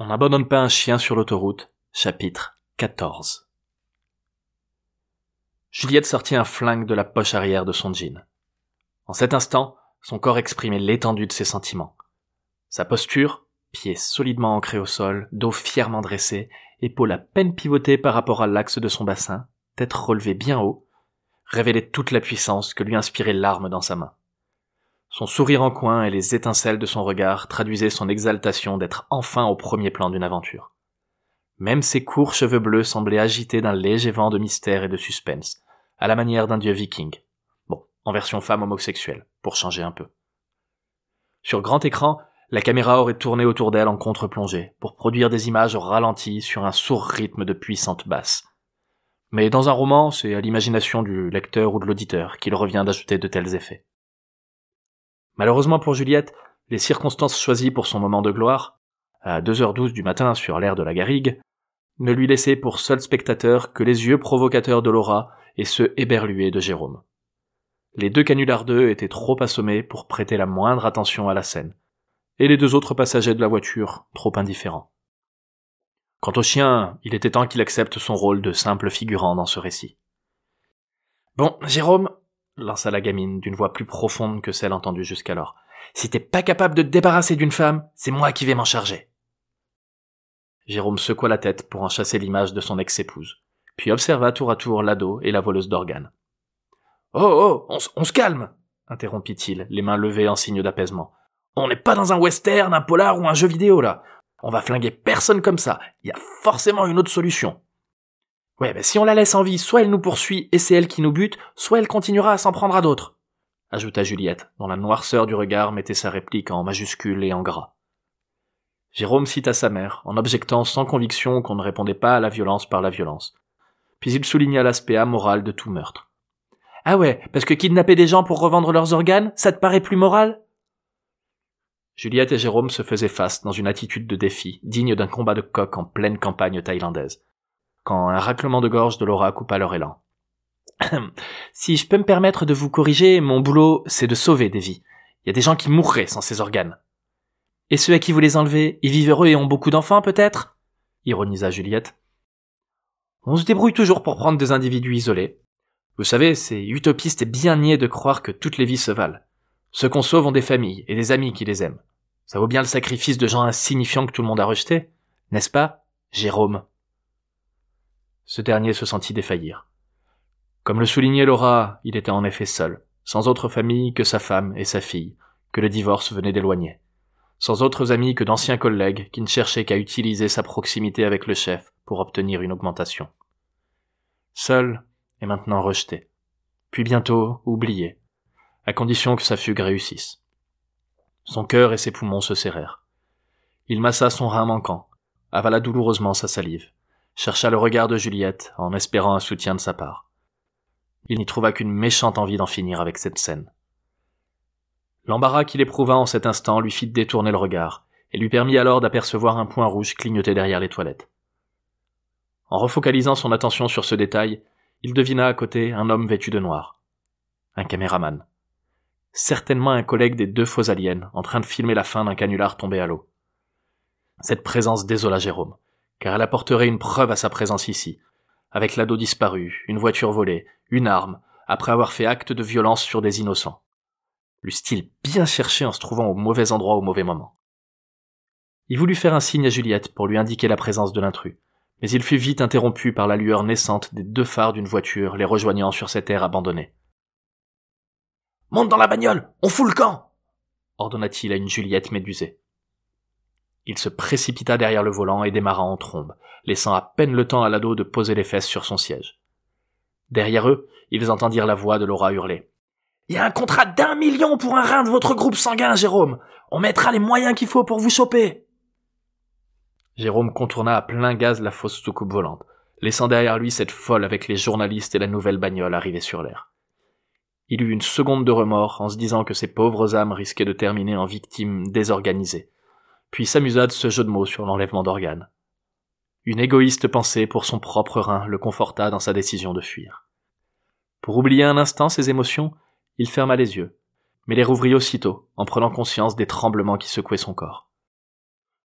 On n'abandonne pas un chien sur l'autoroute, chapitre 14. Juliette sortit un flingue de la poche arrière de son jean. En cet instant, son corps exprimait l'étendue de ses sentiments. Sa posture, pieds solidement ancrés au sol, dos fièrement dressé, épaules à peine pivotées par rapport à l'axe de son bassin, tête relevée bien haut, révélait toute la puissance que lui inspirait l'arme dans sa main. Son sourire en coin et les étincelles de son regard traduisaient son exaltation d'être enfin au premier plan d'une aventure. Même ses courts cheveux bleus semblaient agités d'un léger vent de mystère et de suspense, à la manière d'un dieu viking. Bon, en version femme homosexuelle, pour changer un peu. Sur grand écran, la caméra aurait tourné autour d'elle en contre-plongée, pour produire des images ralenties sur un sourd rythme de puissante basse. Mais dans un roman, c'est à l'imagination du lecteur ou de l'auditeur qu'il revient d'ajouter de tels effets. Malheureusement pour Juliette, les circonstances choisies pour son moment de gloire, à 2h12 du matin sur l'air de la garrigue, ne lui laissaient pour seul spectateur que les yeux provocateurs de Laura et ceux éberlués de Jérôme. Les deux canulars d'eux étaient trop assommés pour prêter la moindre attention à la scène, et les deux autres passagers de la voiture trop indifférents. Quant au chien, il était temps qu'il accepte son rôle de simple figurant dans ce récit. Bon, Jérôme, lança la gamine d'une voix plus profonde que celle entendue jusqu'alors. Si t'es pas capable de te débarrasser d'une femme, c'est moi qui vais m'en charger. Jérôme secoua la tête pour en chasser l'image de son ex-épouse, puis observa tour à tour l'ado et la voleuse d'organes. Oh, oh, on, se calme, interrompit-il, les mains levées en signe d'apaisement. On n'est pas dans un western, un polar ou un jeu vidéo, là. On va flinguer personne comme ça. Il y a forcément une autre solution. Ouais, ben si on la laisse en vie, soit elle nous poursuit et c'est elle qui nous bute, soit elle continuera à s'en prendre à d'autres. Ajouta Juliette, dont la noirceur du regard mettait sa réplique en majuscule et en gras. Jérôme cita sa mère, en objectant sans conviction qu'on ne répondait pas à la violence par la violence. Puis il souligna l'aspect amoral de tout meurtre. Ah ouais, parce que kidnapper des gens pour revendre leurs organes, ça te paraît plus moral? Juliette et Jérôme se faisaient face dans une attitude de défi, digne d'un combat de coq en pleine campagne thaïlandaise quand un raclement de gorge de Laura coupa leur élan. si je peux me permettre de vous corriger, mon boulot, c'est de sauver des vies. Il y a des gens qui mourraient sans ces organes. Et ceux à qui vous les enlevez, ils vivent heureux et ont beaucoup d'enfants, peut-être? ironisa Juliette. On se débrouille toujours pour prendre des individus isolés. Vous savez, c'est utopiste et bien niais de croire que toutes les vies se valent. Ceux qu'on sauve ont des familles et des amis qui les aiment. Ça vaut bien le sacrifice de gens insignifiants que tout le monde a rejetés, n'est-ce pas, Jérôme? Ce dernier se sentit défaillir. Comme le soulignait Laura, il était en effet seul, sans autre famille que sa femme et sa fille, que le divorce venait d'éloigner, sans autres amis que d'anciens collègues qui ne cherchaient qu'à utiliser sa proximité avec le chef pour obtenir une augmentation. Seul et maintenant rejeté, puis bientôt oublié, à condition que sa fugue réussisse. Son cœur et ses poumons se serrèrent. Il massa son rein manquant, avala douloureusement sa salive chercha le regard de Juliette en espérant un soutien de sa part. Il n'y trouva qu'une méchante envie d'en finir avec cette scène. L'embarras qu'il éprouva en cet instant lui fit détourner le regard, et lui permit alors d'apercevoir un point rouge clignoter derrière les toilettes. En refocalisant son attention sur ce détail, il devina à côté un homme vêtu de noir. Un caméraman. Certainement un collègue des deux faux aliens, en train de filmer la fin d'un canular tombé à l'eau. Cette présence désola Jérôme car elle apporterait une preuve à sa présence ici, avec l'ado disparu, une voiture volée, une arme, après avoir fait acte de violence sur des innocents. L'eût-il bien cherché en se trouvant au mauvais endroit au mauvais moment? Il voulut faire un signe à Juliette pour lui indiquer la présence de l'intrus, mais il fut vite interrompu par la lueur naissante des deux phares d'une voiture les rejoignant sur cette aire abandonnée. Monte dans la bagnole, on fout le camp ordonna-t-il à une Juliette médusée. Il se précipita derrière le volant et démarra en trombe, laissant à peine le temps à l'ado de poser les fesses sur son siège. Derrière eux, ils entendirent la voix de Laura hurler. Il y a un contrat d'un million pour un rein de votre groupe sanguin, Jérôme. On mettra les moyens qu'il faut pour vous choper. Jérôme contourna à plein gaz la fausse soucoupe volante, laissant derrière lui cette folle avec les journalistes et la nouvelle bagnole arrivée sur l'air. Il eut une seconde de remords en se disant que ces pauvres âmes risquaient de terminer en victimes désorganisées, puis s'amusa de ce jeu de mots sur l'enlèvement d'organes. Une égoïste pensée pour son propre rein le conforta dans sa décision de fuir. Pour oublier un instant ses émotions, il ferma les yeux, mais les rouvrit aussitôt en prenant conscience des tremblements qui secouaient son corps.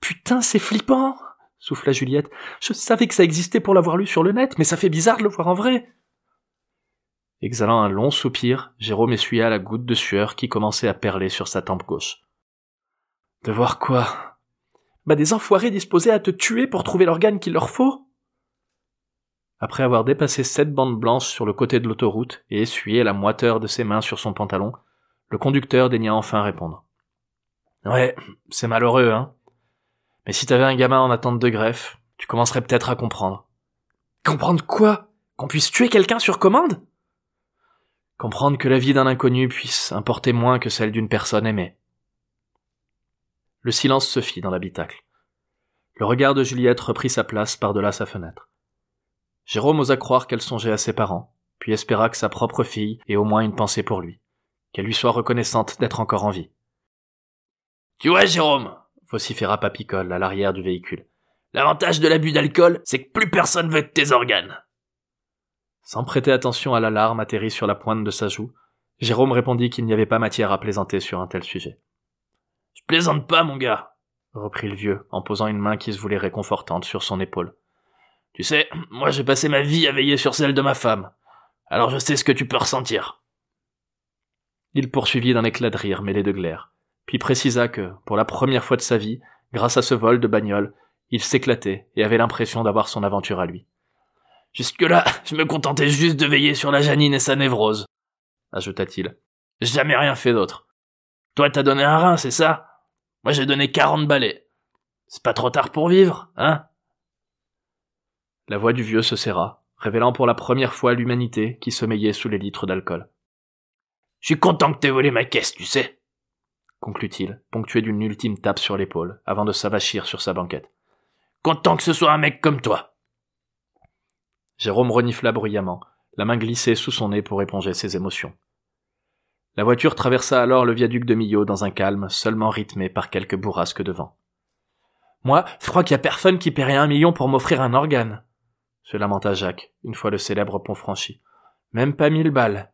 Putain, c'est flippant souffla Juliette. Je savais que ça existait pour l'avoir lu sur le net, mais ça fait bizarre de le voir en vrai. Exhalant un long soupir, Jérôme essuya la goutte de sueur qui commençait à perler sur sa tempe gauche. De voir quoi? Bah des enfoirés disposés à te tuer pour trouver l'organe qu'il leur faut Après avoir dépassé sept bandes blanches sur le côté de l'autoroute et essuyé la moiteur de ses mains sur son pantalon, le conducteur daigna enfin répondre. Ouais, c'est malheureux, hein. Mais si t'avais un gamin en attente de greffe, tu commencerais peut-être à comprendre. Comprendre quoi? Qu'on puisse tuer quelqu'un sur commande? Comprendre que la vie d'un inconnu puisse importer moins que celle d'une personne aimée. Le silence se fit dans l'habitacle. Le regard de Juliette reprit sa place par-delà sa fenêtre. Jérôme osa croire qu'elle songeait à ses parents, puis espéra que sa propre fille ait au moins une pensée pour lui, qu'elle lui soit reconnaissante d'être encore en vie. Tu vois, Jérôme, vociféra Papicole à l'arrière du véhicule. L'avantage de l'abus d'alcool, c'est que plus personne veut tes organes. Sans prêter attention à l'alarme atterrie sur la pointe de sa joue, Jérôme répondit qu'il n'y avait pas matière à plaisanter sur un tel sujet. Je plaisante pas, mon gars, reprit le vieux, en posant une main qui se voulait réconfortante sur son épaule. Tu sais, moi j'ai passé ma vie à veiller sur celle de ma femme. Alors je sais ce que tu peux ressentir. Il poursuivit d'un éclat de rire mêlé de glaire, puis précisa que, pour la première fois de sa vie, grâce à ce vol de bagnole, il s'éclatait et avait l'impression d'avoir son aventure à lui. Jusque-là, je me contentais juste de veiller sur la Janine et sa névrose, ajouta-t-il. Jamais rien fait d'autre. Toi, t'as donné un rein, c'est ça? Moi, j'ai donné quarante balais. C'est pas trop tard pour vivre, hein? La voix du vieux se serra, révélant pour la première fois l'humanité qui sommeillait sous les litres d'alcool. Je suis content que t'aies volé ma caisse, tu sais, conclut-il, ponctué d'une ultime tape sur l'épaule, avant de s'avachir sur sa banquette. Content que ce soit un mec comme toi. Jérôme renifla bruyamment, la main glissée sous son nez pour éponger ses émotions. La voiture traversa alors le viaduc de Millau dans un calme seulement rythmé par quelques bourrasques de vent. Moi, je crois qu'il y a personne qui paierait un million pour m'offrir un organe, se lamenta Jacques, une fois le célèbre pont franchi. Même pas mille balles.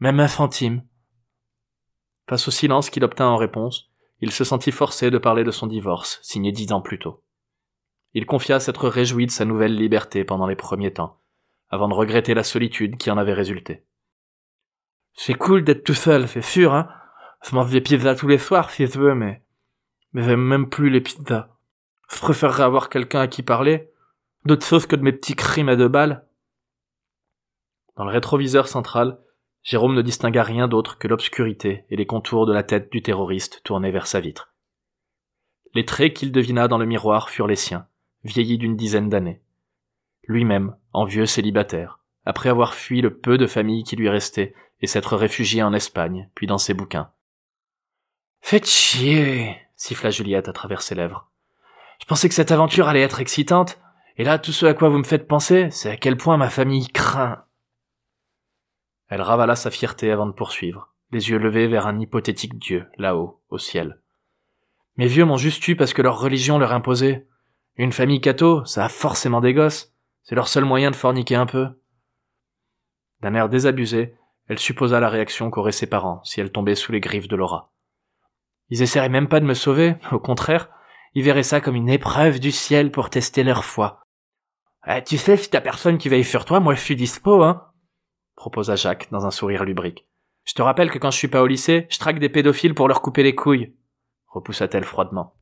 Même un centime. Face au silence qu'il obtint en réponse, il se sentit forcé de parler de son divorce, signé dix ans plus tôt. Il confia s'être réjoui de sa nouvelle liberté pendant les premiers temps, avant de regretter la solitude qui en avait résulté. C'est cool d'être tout seul, c'est sûr, hein. Je mange des pizzas tous les soirs si je veux, mais, mais j'aime même plus les pizzas. Je préférerais avoir quelqu'un à qui parler, d'autre chose que de mes petits crimes à deux balles. Dans le rétroviseur central, Jérôme ne distingua rien d'autre que l'obscurité et les contours de la tête du terroriste tournée vers sa vitre. Les traits qu'il devina dans le miroir furent les siens, vieilli d'une dizaine d'années. Lui-même, en vieux célibataire, après avoir fui le peu de famille qui lui restait et s'être réfugié en Espagne, puis dans ses bouquins. Faites chier, siffla Juliette à travers ses lèvres. Je pensais que cette aventure allait être excitante, et là tout ce à quoi vous me faites penser, c'est à quel point ma famille craint. Elle ravala sa fierté avant de poursuivre, les yeux levés vers un hypothétique dieu, là-haut, au ciel. Mes vieux m'ont juste eu parce que leur religion leur imposait. Une famille catho, ça a forcément des gosses. C'est leur seul moyen de forniquer un peu. D'un air désabusé, elle supposa la réaction qu'auraient ses parents si elle tombait sous les griffes de Laura. Ils essaieraient même pas de me sauver, au contraire, ils verraient ça comme une épreuve du ciel pour tester leur foi. Eh, tu sais, si t'as personne qui veille sur toi, moi je suis dispo, hein, proposa Jacques dans un sourire lubrique. Je te rappelle que quand je suis pas au lycée, je traque des pédophiles pour leur couper les couilles, repoussa-t-elle froidement.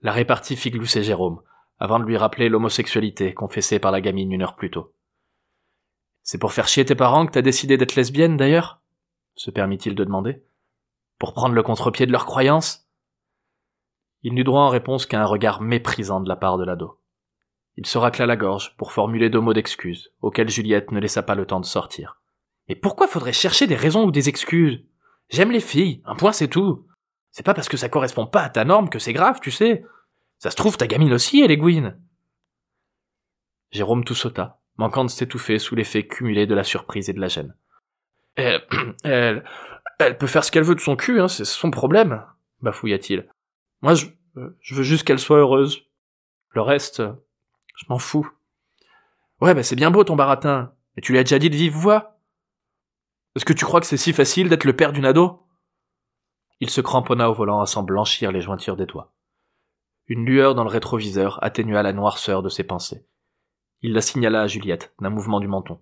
La répartie fit glousser Jérôme, avant de lui rappeler l'homosexualité confessée par la gamine une heure plus tôt. C'est pour faire chier tes parents que t'as décidé d'être lesbienne, d'ailleurs? se permit-il de demander. Pour prendre le contre-pied de leurs croyances? Il n'eut droit en réponse qu'à un regard méprisant de la part de l'ado. Il se racla la gorge pour formuler deux mots d'excuses, auxquels Juliette ne laissa pas le temps de sortir. Mais pourquoi faudrait chercher des raisons ou des excuses? J'aime les filles, un point c'est tout. C'est pas parce que ça correspond pas à ta norme que c'est grave, tu sais. Ça se trouve, ta gamine aussi, elle est. Jérôme tout sauta, manquant de s'étouffer sous l'effet cumulé de la surprise et de la gêne. Elle, elle, elle peut faire ce qu'elle veut de son cul, hein, c'est son problème, bafouilla-t-il. Moi, je, je veux juste qu'elle soit heureuse. Le reste, je m'en fous. Ouais, bah c'est bien beau ton baratin, mais tu lui as déjà dit de vive voix. Est-ce que tu crois que c'est si facile d'être le père d'une ado? Il se cramponna au volant à s'en blanchir les jointures des doigts. Une lueur dans le rétroviseur atténua la noirceur de ses pensées. Il la signala à Juliette, d'un mouvement du menton.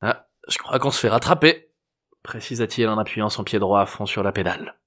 Ah, je crois qu'on se fait rattraper, précisa-t-il en appuyant son pied droit à fond sur la pédale.